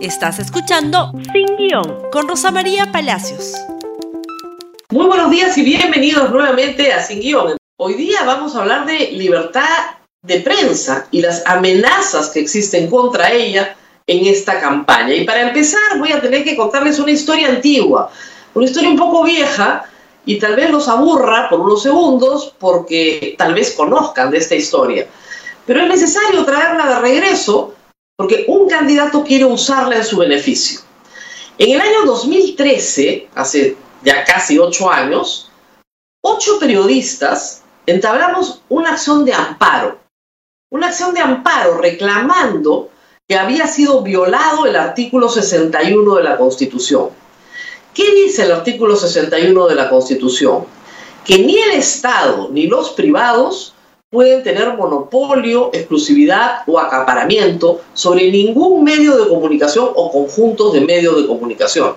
Estás escuchando Sin Guión con Rosa María Palacios. Muy buenos días y bienvenidos nuevamente a Sin Guión. Hoy día vamos a hablar de libertad de prensa y las amenazas que existen contra ella en esta campaña. Y para empezar voy a tener que contarles una historia antigua, una historia un poco vieja y tal vez los aburra por unos segundos porque tal vez conozcan de esta historia. Pero es necesario traerla de regreso porque un candidato quiere usarla en su beneficio. En el año 2013, hace ya casi ocho años, ocho periodistas entablamos una acción de amparo, una acción de amparo reclamando que había sido violado el artículo 61 de la Constitución. ¿Qué dice el artículo 61 de la Constitución? Que ni el Estado ni los privados pueden tener monopolio, exclusividad o acaparamiento sobre ningún medio de comunicación o conjuntos de medios de comunicación.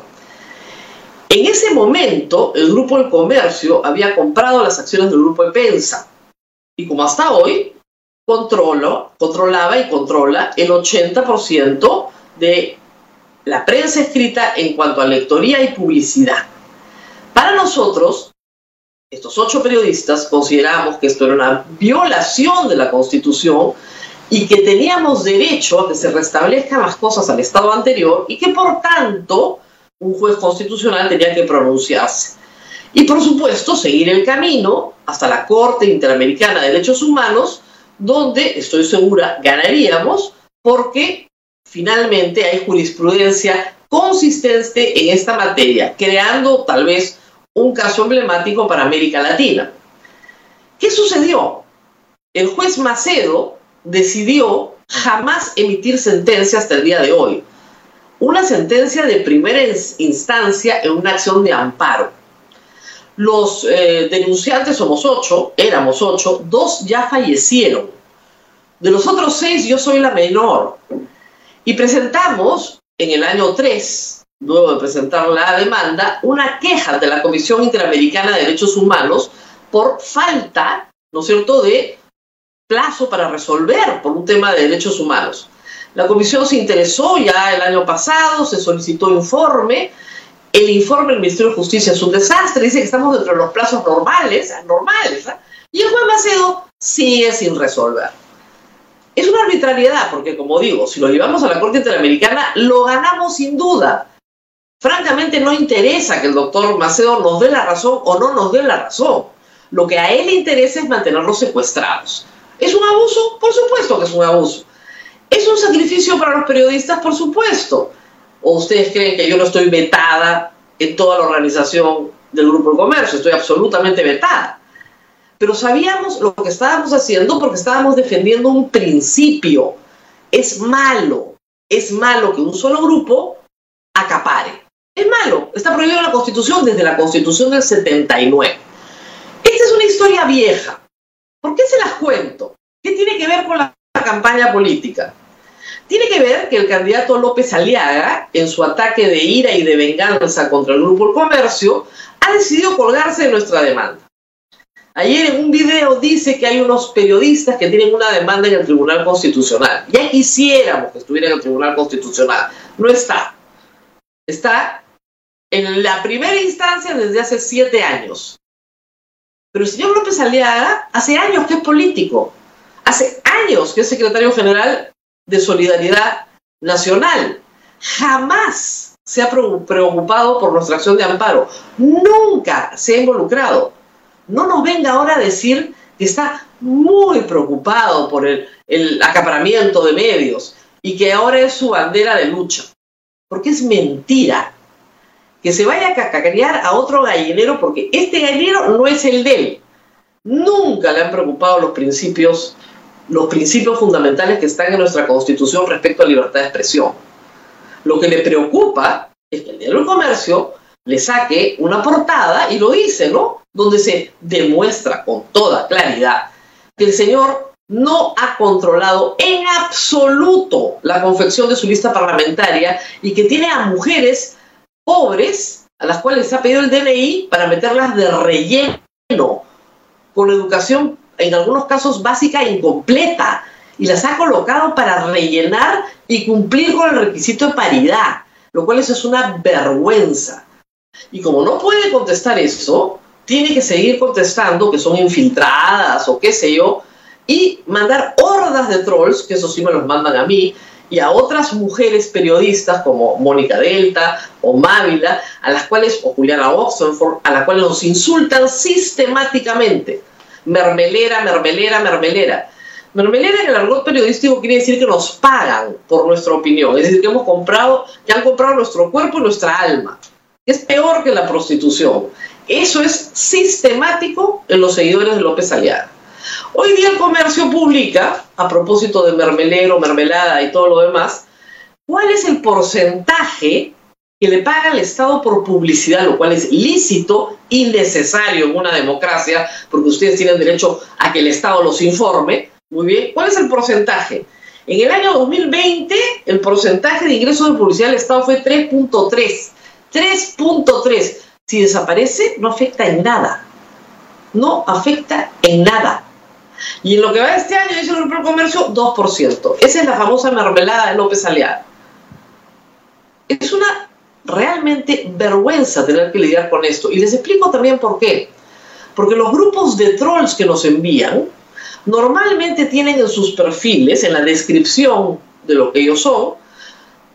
En ese momento, el Grupo El Comercio había comprado las acciones del Grupo de Pensa y como hasta hoy, controlaba y controla el 80% de la prensa escrita en cuanto a lectoría y publicidad. Para nosotros, estos ocho periodistas consideramos que esto era una violación de la Constitución y que teníamos derecho a que se restablezcan las cosas al estado anterior y que por tanto un juez constitucional tenía que pronunciarse. Y por supuesto seguir el camino hasta la Corte Interamericana de Derechos Humanos, donde estoy segura ganaríamos porque finalmente hay jurisprudencia consistente en esta materia, creando tal vez un caso emblemático para América Latina. ¿Qué sucedió? El juez Macedo decidió jamás emitir sentencia hasta el día de hoy. Una sentencia de primera instancia en una acción de amparo. Los eh, denunciantes somos ocho, éramos ocho, dos ya fallecieron. De los otros seis yo soy la menor. Y presentamos en el año 3 luego de presentar la demanda, una queja de la Comisión Interamericana de Derechos Humanos por falta, ¿no es cierto?, de plazo para resolver por un tema de derechos humanos. La comisión se interesó ya el año pasado, se solicitó informe. El informe del Ministerio de Justicia es un desastre, dice que estamos dentro de los plazos normales, normales, ¿ah? y el juez Macedo sigue sin resolver. Es una arbitrariedad, porque como digo, si lo llevamos a la Corte Interamericana, lo ganamos sin duda. Francamente no interesa que el doctor Macedo nos dé la razón o no nos dé la razón. Lo que a él le interesa es mantenerlos secuestrados. ¿Es un abuso? Por supuesto que es un abuso. ¿Es un sacrificio para los periodistas? Por supuesto. ¿O ustedes creen que yo no estoy vetada en toda la organización del Grupo de Comercio? Estoy absolutamente vetada. Pero sabíamos lo que estábamos haciendo porque estábamos defendiendo un principio. Es malo, es malo que un solo grupo acapare. Es malo, está prohibido en la Constitución desde la Constitución del 79. Esta es una historia vieja. ¿Por qué se las cuento? ¿Qué tiene que ver con la campaña política? Tiene que ver que el candidato López Aliaga, en su ataque de ira y de venganza contra el Grupo Comercio, ha decidido colgarse de nuestra demanda. Ayer en un video dice que hay unos periodistas que tienen una demanda en el Tribunal Constitucional. Ya quisiéramos que estuviera en el Tribunal Constitucional. No está. Está en la primera instancia desde hace siete años. Pero el señor López Aliaga hace años que es político, hace años que es secretario general de Solidaridad Nacional. Jamás se ha preocupado por nuestra acción de amparo, nunca se ha involucrado. No nos venga ahora a decir que está muy preocupado por el, el acaparamiento de medios y que ahora es su bandera de lucha, porque es mentira que se vaya a cacarear a otro gallinero porque este gallinero no es el de él. Nunca le han preocupado los principios, los principios fundamentales que están en nuestra Constitución respecto a libertad de expresión. Lo que le preocupa es que el diario del comercio le saque una portada y lo dice, ¿no? Donde se demuestra con toda claridad que el señor no ha controlado en absoluto la confección de su lista parlamentaria y que tiene a mujeres pobres a las cuales se ha pedido el DNI para meterlas de relleno, con educación en algunos casos básica e incompleta, y las ha colocado para rellenar y cumplir con el requisito de paridad, lo cual eso es una vergüenza. Y como no puede contestar eso, tiene que seguir contestando que son infiltradas o qué sé yo, y mandar hordas de trolls, que eso sí me los mandan a mí, y a otras mujeres periodistas como Mónica Delta o Mávila, a las cuales, o Juliana Oxenford, a las cuales nos insultan sistemáticamente. Mermelera, mermelera, mermelera. Mermelera en el argot periodístico quiere decir que nos pagan por nuestra opinión, es decir, que hemos comprado, que han comprado nuestro cuerpo y nuestra alma. Es peor que la prostitución. Eso es sistemático en los seguidores de López Aliaga. Hoy día el comercio publica, a propósito de mermelero, mermelada y todo lo demás, cuál es el porcentaje que le paga el Estado por publicidad, lo cual es lícito y necesario en una democracia, porque ustedes tienen derecho a que el Estado los informe. Muy bien, ¿cuál es el porcentaje? En el año 2020, el porcentaje de ingresos de publicidad del Estado fue 3.3. 3.3. Si desaparece, no afecta en nada. No afecta en nada. Y en lo que va este año, dice el Grupo Comercio, 2%. Esa es la famosa mermelada de López Aliaga. Es una realmente vergüenza tener que lidiar con esto. Y les explico también por qué. Porque los grupos de trolls que nos envían normalmente tienen en sus perfiles, en la descripción de lo que ellos son,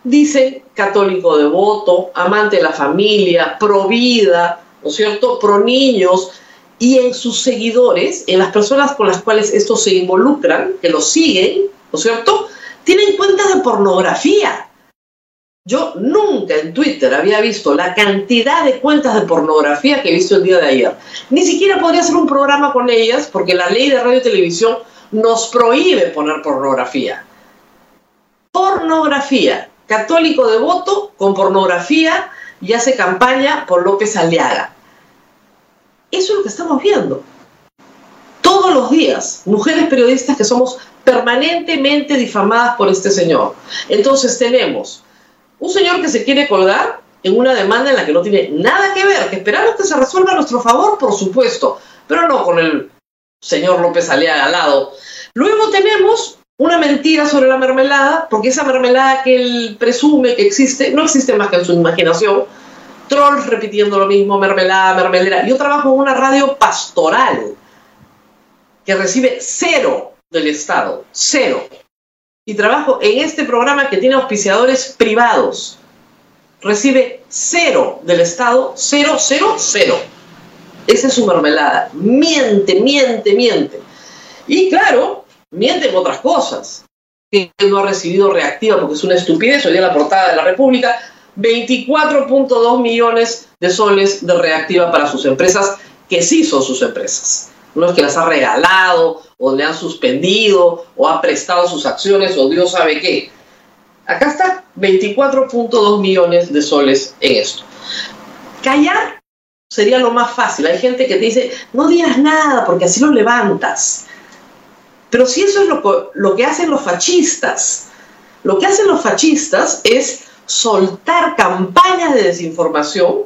dicen católico devoto, amante de la familia, pro vida, ¿no es cierto? Pro niños, y en sus seguidores, en las personas con las cuales estos se involucran, que los siguen, ¿no es cierto? Tienen cuentas de pornografía. Yo nunca en Twitter había visto la cantidad de cuentas de pornografía que he visto el día de ayer. Ni siquiera podría hacer un programa con ellas porque la ley de radio y televisión nos prohíbe poner pornografía. Pornografía. Católico devoto con pornografía y hace campaña por López Aliaga. Eso es lo que estamos viendo. Todos los días, mujeres periodistas que somos permanentemente difamadas por este señor. Entonces tenemos un señor que se quiere colgar en una demanda en la que no tiene nada que ver, que esperamos que se resuelva a nuestro favor, por supuesto, pero no con el señor López Aliaga al lado. Luego tenemos una mentira sobre la mermelada, porque esa mermelada que él presume que existe, no existe más que en su imaginación, trolls repitiendo lo mismo, mermelada, mermelera. Yo trabajo en una radio pastoral que recibe cero del Estado, cero. Y trabajo en este programa que tiene auspiciadores privados. Recibe cero del Estado, cero, cero, cero. Esa es su mermelada. Miente, miente, miente. Y claro, miente en otras cosas. Que no ha recibido reactiva porque es una estupidez. Hoy día la portada de la República 24.2 millones de soles de reactiva para sus empresas, que sí son sus empresas. No es que las ha regalado o le han suspendido o ha prestado sus acciones o Dios sabe qué. Acá está, 24.2 millones de soles en esto. Callar sería lo más fácil. Hay gente que te dice, no digas nada porque así lo levantas. Pero si eso es lo, lo que hacen los fascistas, lo que hacen los fascistas es soltar campañas de desinformación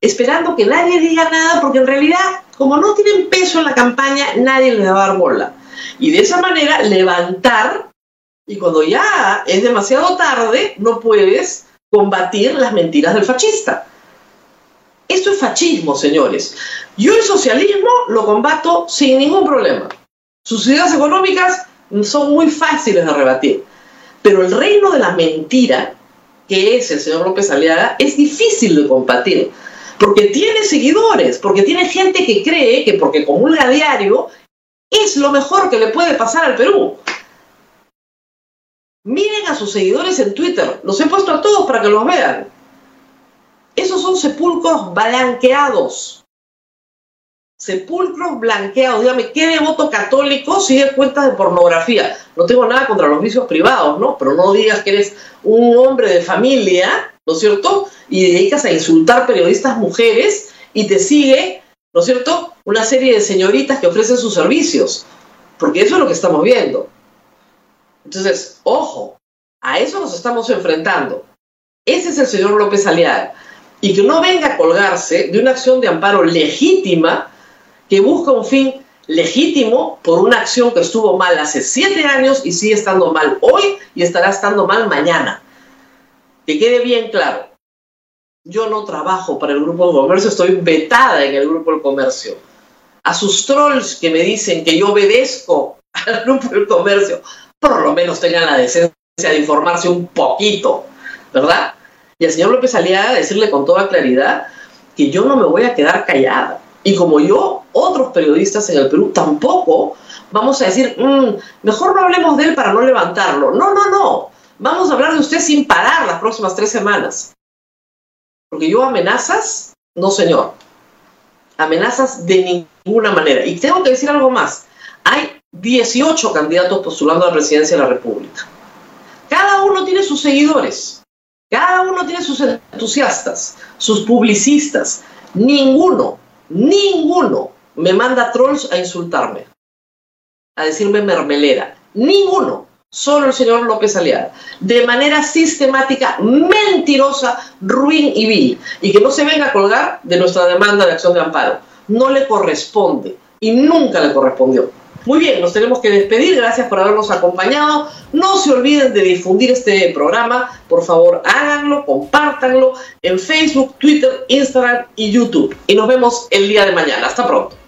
esperando que nadie diga nada, porque en realidad, como no tienen peso en la campaña, nadie les va a dar bola. Y de esa manera levantar, y cuando ya es demasiado tarde, no puedes combatir las mentiras del fascista. Esto es fascismo, señores. Yo el socialismo lo combato sin ningún problema. Sus ideas económicas son muy fáciles de rebatir. Pero el reino de la mentira que es el señor López Aliaga, es difícil de combatir, porque tiene seguidores, porque tiene gente que cree que porque comulga diario es lo mejor que le puede pasar al Perú. Miren a sus seguidores en Twitter, los he puesto a todos para que los vean. Esos son sepulcros blanqueados. Sepulcros blanqueados. Dígame, ¿qué devoto católico sigue cuentas de pornografía? No tengo nada contra los vicios privados, ¿no? Pero no digas que eres un hombre de familia, ¿no es cierto? Y dedicas a insultar periodistas mujeres y te sigue, ¿no es cierto? Una serie de señoritas que ofrecen sus servicios. Porque eso es lo que estamos viendo. Entonces, ojo, a eso nos estamos enfrentando. Ese es el señor López Aliaga. Y que no venga a colgarse de una acción de amparo legítima que busca un fin legítimo por una acción que estuvo mal hace siete años y sigue estando mal hoy y estará estando mal mañana. Que quede bien claro, yo no trabajo para el Grupo del Comercio, estoy vetada en el Grupo del Comercio. A sus trolls que me dicen que yo obedezco al Grupo del Comercio, por lo menos tengan la decencia de informarse un poquito, ¿verdad? Y al señor López Aliaga decirle con toda claridad que yo no me voy a quedar callada. Y como yo, otros periodistas en el Perú tampoco vamos a decir, mm, mejor no hablemos de él para no levantarlo. No, no, no. Vamos a hablar de usted sin parar las próximas tres semanas. Porque yo amenazas, no señor. Amenazas de ninguna manera. Y tengo que decir algo más. Hay 18 candidatos postulando a la presidencia de la República. Cada uno tiene sus seguidores. Cada uno tiene sus entusiastas, sus publicistas. Ninguno, ninguno me manda trolls a insultarme, a decirme mermelera. Ninguno. Solo el señor López Aliada. De manera sistemática, mentirosa, ruin y vil. Y que no se venga a colgar de nuestra demanda de acción de amparo. No le corresponde. Y nunca le correspondió. Muy bien, nos tenemos que despedir. Gracias por habernos acompañado. No se olviden de difundir este programa. Por favor, háganlo, compártanlo en Facebook, Twitter, Instagram y YouTube. Y nos vemos el día de mañana. Hasta pronto.